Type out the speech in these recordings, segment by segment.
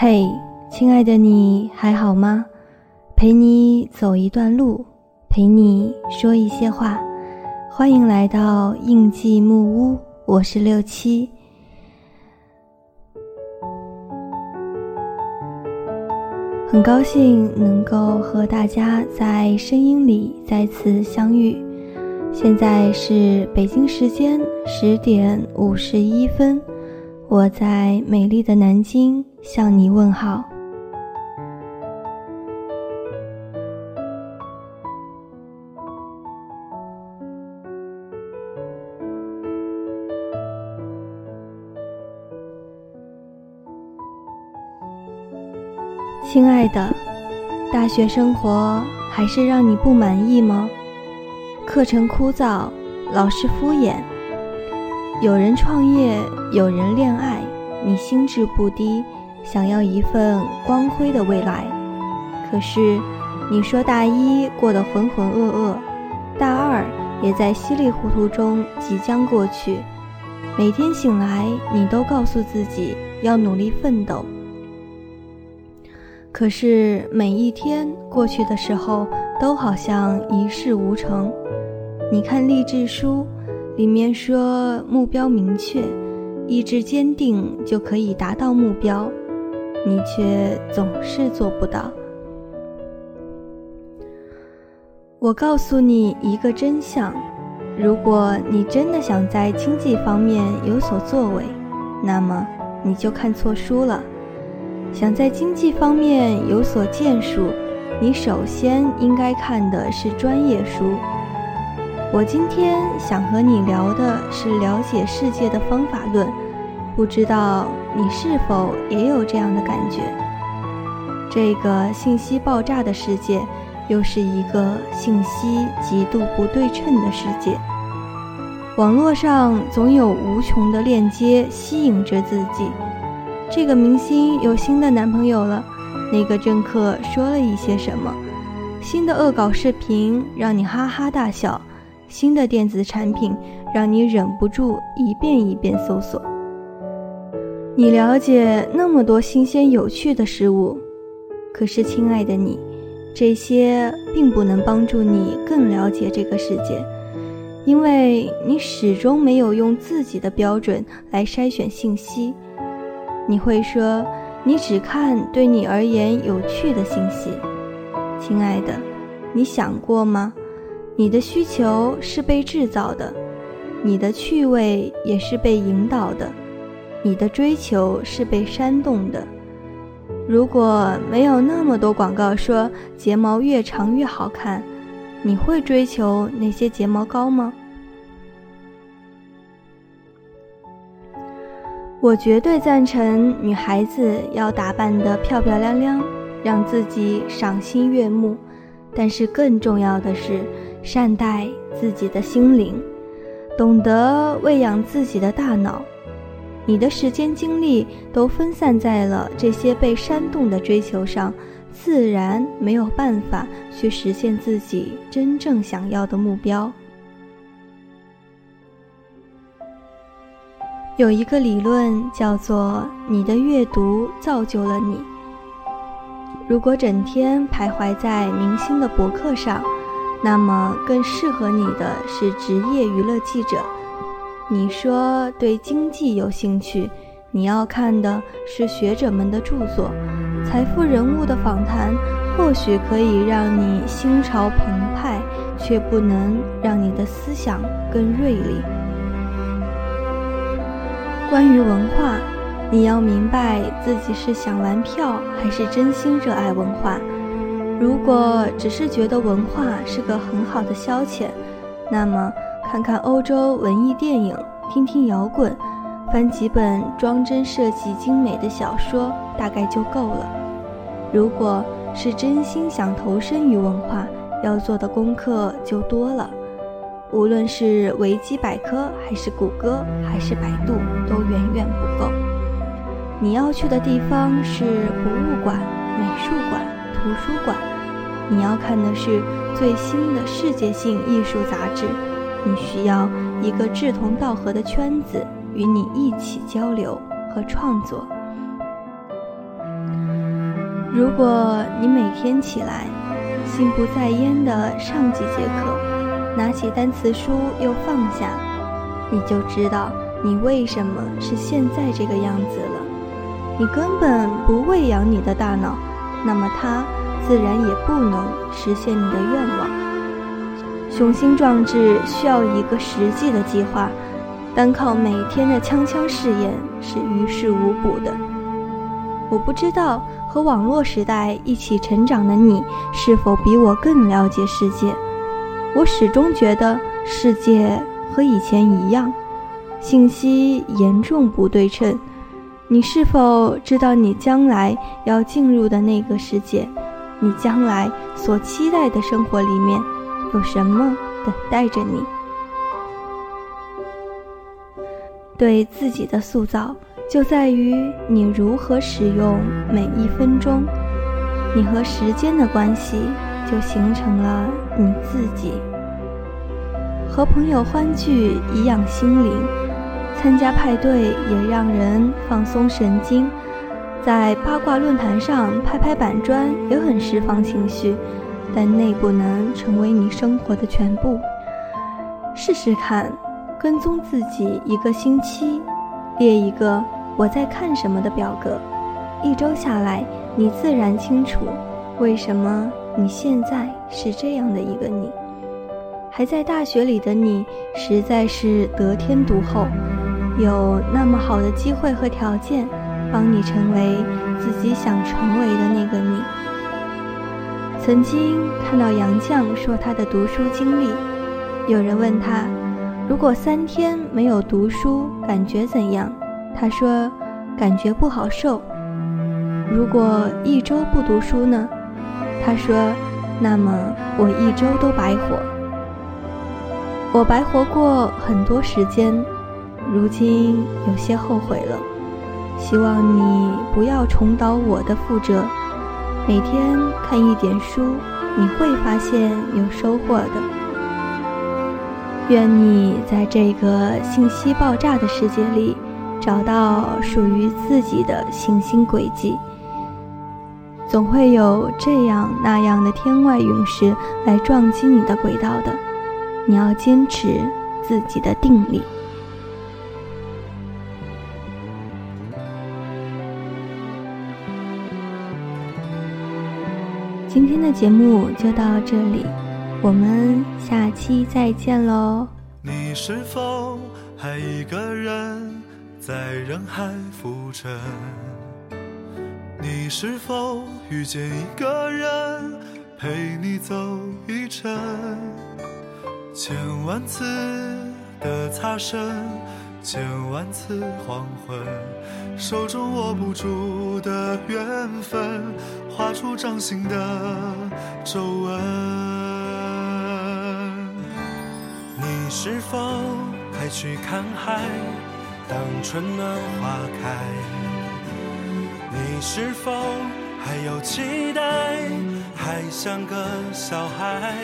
嘿，亲爱的你还好吗？陪你走一段路，陪你说一些话。欢迎来到印记木屋，我是六七。很高兴能够和大家在声音里再次相遇。现在是北京时间十点五十一分，我在美丽的南京向你问好。亲爱的，大学生活还是让你不满意吗？课程枯燥，老师敷衍。有人创业，有人恋爱，你心智不低，想要一份光辉的未来。可是，你说大一过得浑浑噩噩，大二也在稀里糊涂中即将过去。每天醒来，你都告诉自己要努力奋斗。可是每一天过去的时候，都好像一事无成。你看励志书，里面说目标明确，意志坚定就可以达到目标，你却总是做不到。我告诉你一个真相：如果你真的想在经济方面有所作为，那么你就看错书了。想在经济方面有所建树，你首先应该看的是专业书。我今天想和你聊的是了解世界的方法论，不知道你是否也有这样的感觉？这个信息爆炸的世界，又是一个信息极度不对称的世界。网络上总有无穷的链接吸引着自己。这个明星有新的男朋友了，那个政客说了一些什么？新的恶搞视频让你哈哈大笑，新的电子产品让你忍不住一遍一遍搜索。你了解那么多新鲜有趣的事物，可是亲爱的你，这些并不能帮助你更了解这个世界，因为你始终没有用自己的标准来筛选信息。你会说，你只看对你而言有趣的信息，亲爱的，你想过吗？你的需求是被制造的，你的趣味也是被引导的，你的追求是被煽动的。如果没有那么多广告说睫毛越长越好看，你会追求那些睫毛膏吗？我绝对赞成女孩子要打扮得漂漂亮亮，让自己赏心悦目。但是更重要的是，善待自己的心灵，懂得喂养自己的大脑。你的时间精力都分散在了这些被煽动的追求上，自然没有办法去实现自己真正想要的目标。有一个理论叫做“你的阅读造就了你”。如果整天徘徊在明星的博客上，那么更适合你的是职业娱乐记者。你说对经济有兴趣，你要看的是学者们的著作，财富人物的访谈或许可以让你心潮澎湃，却不能让你的思想更锐利。关于文化，你要明白自己是想玩票还是真心热爱文化。如果只是觉得文化是个很好的消遣，那么看看欧洲文艺电影，听听摇滚，翻几本装帧设计精美的小说，大概就够了。如果是真心想投身于文化，要做的功课就多了。无论是维基百科，还是谷歌，还是百度，都远远不够。你要去的地方是博物馆、图书馆。你要看的是最新的世界性艺术杂志。你需要一个志同道合的圈子，与你一起交流和创作。如果你每天起来，心不在焉的上几节课，拿起单词书又放下，你就知道你为什么是现在这个样子了。你根本不喂养你的大脑，那么它自然也不能实现你的愿望。雄心壮志需要一个实际的计划，单靠每天的锵锵试验是于事无补的。我不知道和网络时代一起成长的你是否比我更了解世界。我始终觉得世界和以前一样，信息严重不对称。你是否知道你将来要进入的那个世界？你将来所期待的生活里面有什么等待着你？对自己的塑造。就在于你如何使用每一分钟，你和时间的关系就形成了你自己。和朋友欢聚颐养心灵，参加派对也让人放松神经，在八卦论坛上拍拍板砖也很释放情绪，但那不能成为你生活的全部。试试看，跟踪自己一个星期，列一个。我在看什么的表格，一周下来，你自然清楚为什么你现在是这样的一个你。还在大学里的你，实在是得天独厚，有那么好的机会和条件，帮你成为自己想成为的那个你。曾经看到杨绛说他的读书经历，有人问他，如果三天没有读书，感觉怎样？他说：“感觉不好受。如果一周不读书呢？”他说：“那么我一周都白活。我白活过很多时间，如今有些后悔了。希望你不要重蹈我的覆辙。每天看一点书，你会发现有收获的。愿你在这个信息爆炸的世界里。”找到属于自己的行星轨迹，总会有这样那样的天外陨石来撞击你的轨道的。你要坚持自己的定力。今天的节目就到这里，我们下期再见喽。你是否还一个人？在人海浮沉，你是否遇见一个人陪你走一程？千万次的擦身，千万次黄昏，手中握不住的缘分，画出掌心的皱纹。你是否还去看海？当春暖花开，你是否还有期待？还像个小孩？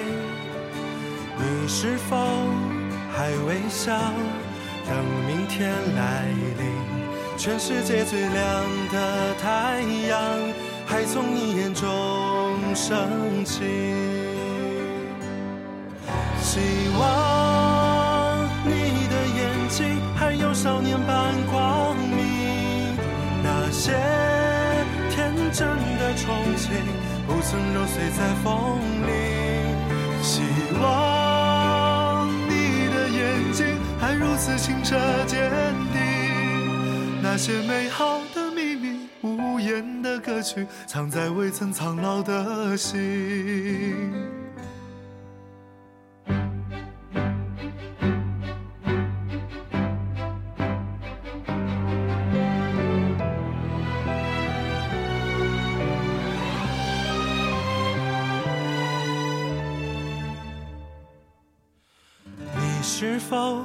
你是否还微笑？等明天来临，全世界最亮的太阳还从你眼中升起。希望你的眼睛还有。少年般光明，那些天真的憧憬不曾揉碎在风里。希望如此清澈坚定，那些美好的秘密、无言的歌曲，藏在未曾苍老的心。你是否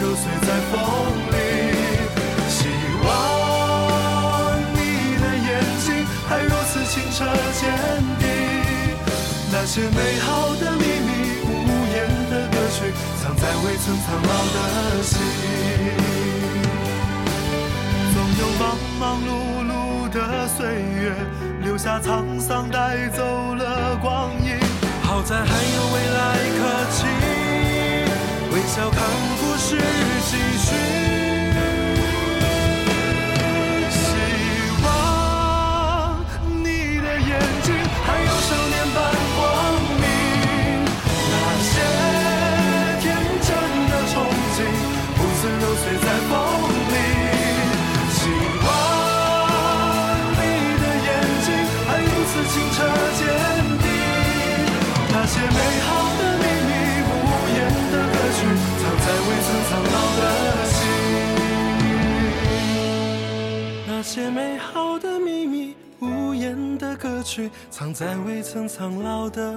揉碎在风里。希望你的眼睛还如此清澈坚定，那些美好的秘密，无言的歌曲，藏在未曾苍老的心。总有忙忙碌碌的岁月，留下沧桑，带走了光阴。好在还有未来可期，要看故事继续。希望你的眼睛还有少年般光明，那些天真的憧憬不曾揉碎在风的歌曲，藏在未曾苍老的